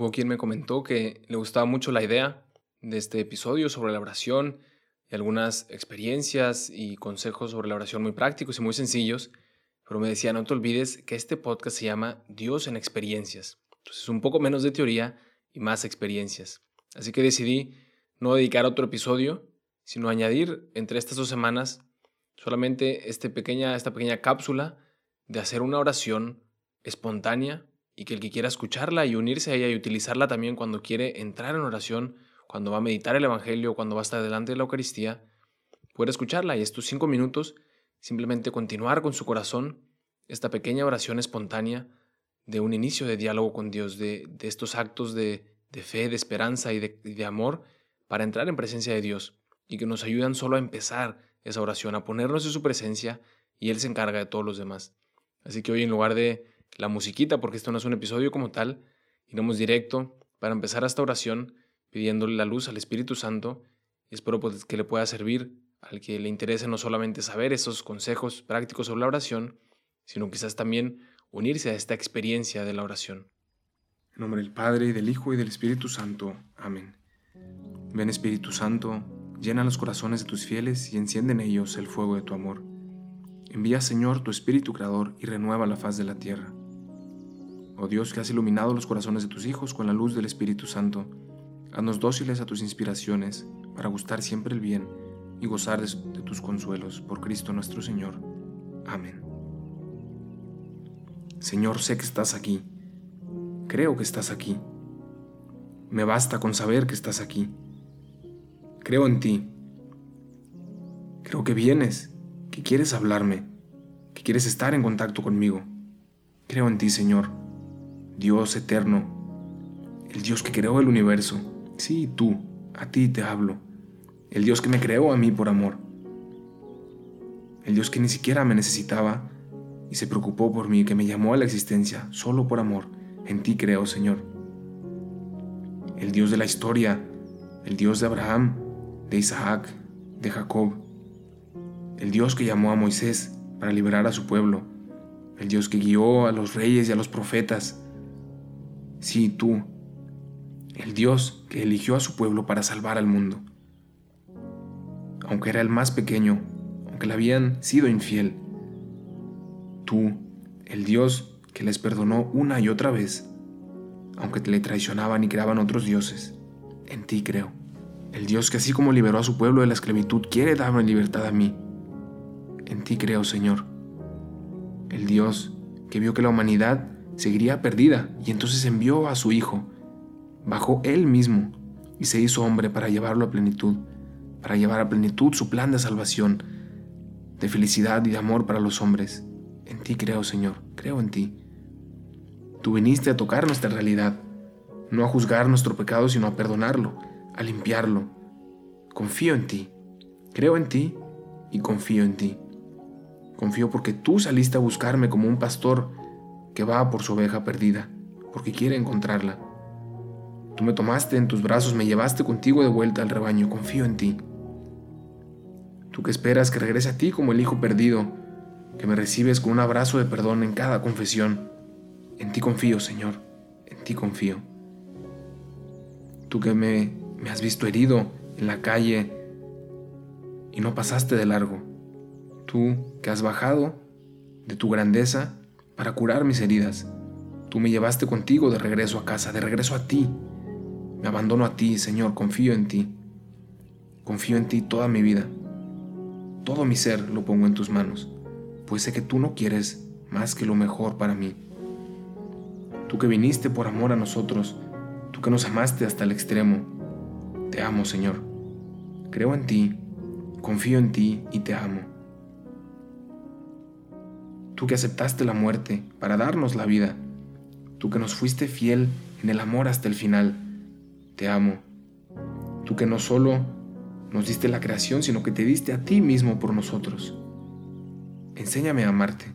Hubo quien me comentó que le gustaba mucho la idea de este episodio sobre la oración y algunas experiencias y consejos sobre la oración muy prácticos y muy sencillos, pero me decía, no te olvides que este podcast se llama Dios en experiencias. Entonces, un poco menos de teoría y más experiencias. Así que decidí no dedicar otro episodio, sino añadir entre estas dos semanas solamente este pequeña, esta pequeña cápsula de hacer una oración espontánea y que el que quiera escucharla y unirse a ella y utilizarla también cuando quiere entrar en oración, cuando va a meditar el Evangelio, cuando va a estar delante de la Eucaristía, puede escucharla y estos cinco minutos simplemente continuar con su corazón esta pequeña oración espontánea de un inicio de diálogo con Dios, de, estos actos de, fe, de esperanza y de, amor para entrar en presencia de Dios y que nos ayudan solo a empezar esa oración, a ponernos en su presencia y Él se encarga de todos los demás. Así que hoy en lugar de la musiquita, porque esto no es un episodio como tal, iremos directo para empezar esta oración pidiéndole la luz al Espíritu Santo y espero pues, que le pueda servir al que le interese no solamente saber esos consejos prácticos sobre la oración, sino quizás también unirse a esta experiencia de la oración. En nombre del Padre, del Hijo, y del Espíritu Santo. Amén. Ven Espíritu Santo, llena los corazones de tus fieles y enciende en ellos el fuego de tu amor. Envía, Señor, tu Espíritu Creador y renueva la faz de la tierra. Oh Dios, que has iluminado los corazones de tus hijos con la luz del Espíritu Santo, haznos dóciles a tus inspiraciones para gustar siempre el bien y gozar de tus consuelos por Cristo nuestro Señor. Amén. Señor, sé que estás aquí. Creo que estás aquí. Me basta con saber que estás aquí. Creo en ti. Creo que vienes, que quieres hablarme, que quieres estar en contacto conmigo. Creo en ti, Señor, Dios eterno, el Dios que creó el universo. Sí, tú, a ti te hablo. El Dios que me creó a mí por amor. El Dios que ni siquiera me necesitaba y se preocupó por mí, que me llamó a la existencia solo por amor. En ti creo, Señor. El Dios de la historia, el Dios de Abraham, de Isaac, de Jacob. El Dios que llamó a Moisés para liberar a su pueblo. El Dios que guió a los reyes y a los profetas. Sí, tú. El Dios que eligió a su pueblo para salvar al mundo. Aunque era el más pequeño, aunque le habían sido infiel, Tú, el Dios que les perdonó una y otra vez, aunque te le traicionaban y creaban otros dioses, en ti creo. El Dios que así como liberó a su pueblo de la esclavitud, quiere darme libertad a mí. En ti creo, Señor. El Dios que vio que la humanidad seguiría perdida y entonces envió a su Hijo. Bajó Él mismo y se hizo hombre para llevarlo a plenitud, para llevar a plenitud su plan de salvación, de felicidad y de amor para los hombres. En ti creo, Señor, creo en ti. Tú viniste a tocar nuestra realidad, no a juzgar nuestro pecado, sino a perdonarlo, a limpiarlo. Confío en ti, creo en ti y confío en ti. Confío porque tú saliste a buscarme como un pastor que va por su oveja perdida, porque quiere encontrarla. Tú me tomaste en tus brazos, me llevaste contigo de vuelta al rebaño, confío en ti. Tú que esperas que regrese a ti como el hijo perdido, que me recibes con un abrazo de perdón en cada confesión. En ti confío, Señor, en ti confío. Tú que me, me has visto herido en la calle y no pasaste de largo. Tú que has bajado de tu grandeza para curar mis heridas. Tú me llevaste contigo de regreso a casa, de regreso a ti. Me abandono a ti, Señor, confío en ti. Confío en ti toda mi vida. Todo mi ser lo pongo en tus manos pues sé que tú no quieres más que lo mejor para mí. Tú que viniste por amor a nosotros, tú que nos amaste hasta el extremo, te amo, Señor. Creo en ti, confío en ti y te amo. Tú que aceptaste la muerte para darnos la vida, tú que nos fuiste fiel en el amor hasta el final, te amo. Tú que no solo nos diste la creación, sino que te diste a ti mismo por nosotros enséñame a amarte.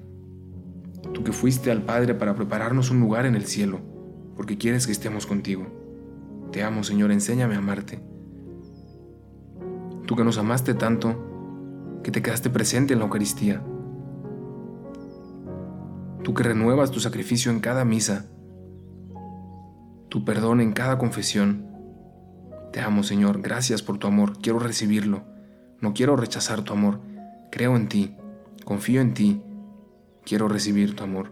Tú que fuiste al Padre para prepararnos un lugar en el cielo, porque quieres que estemos contigo. Te amo, Señor, enséñame a amarte. Tú que nos amaste tanto, que te quedaste presente en la Eucaristía. Tú que renuevas tu sacrificio en cada misa. tu perdón en cada confesión. Te amo, Señor, gracias por tu amor, quiero recibirlo, no quiero rechazar tu amor, creo en ti, confío en ti, quiero recibir tu amor.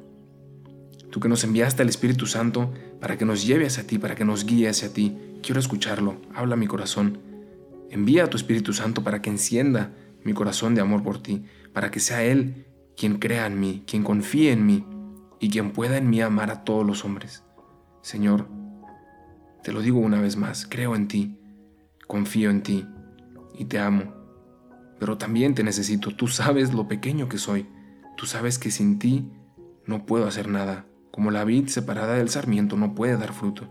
Tú que nos enviaste al Espíritu Santo para que nos lleve hacia ti, para que nos guíe hacia ti, quiero escucharlo, habla mi corazón. Envía a tu Espíritu Santo para que encienda mi corazón de amor por ti, para que sea Él quien crea en mí, quien confíe en mí y quien pueda en mí amar a todos los hombres. Señor, te lo digo una vez más, creo en ti, confío en ti y te amo. Pero también te necesito, tú sabes lo pequeño que soy, tú sabes que sin ti no puedo hacer nada, como la vid separada del sarmiento no puede dar fruto.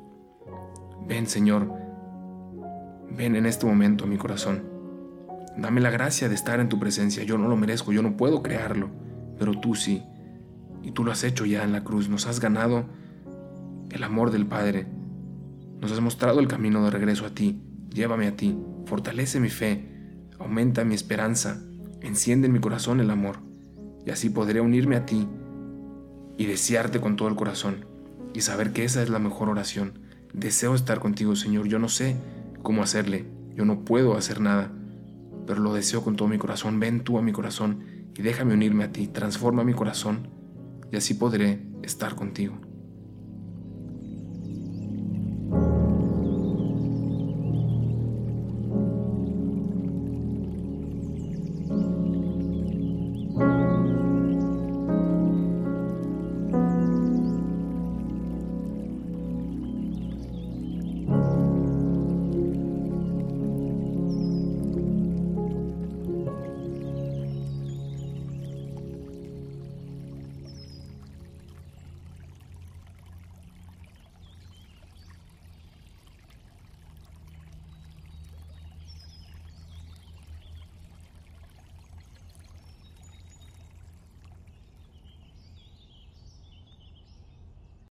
Ven, Señor, ven en este momento a mi corazón. Dame la gracia de estar en tu presencia. Yo no lo merezco, yo no puedo crearlo, pero tú sí. Y tú lo has hecho ya en la cruz. Nos has ganado el amor del Padre. Nos has mostrado el camino de regreso a ti. Llévame a ti. Fortalece mi fe. Aumenta mi esperanza. Enciende en mi corazón el amor. Y así podré unirme a ti y desearte con todo el corazón. Y saber que esa es la mejor oración. Deseo estar contigo, Señor. Yo no sé cómo hacerle. Yo no puedo hacer nada pero lo deseo con todo mi corazón. Ven tú a mi corazón y déjame unirme a ti, transforma mi corazón y así podré estar contigo.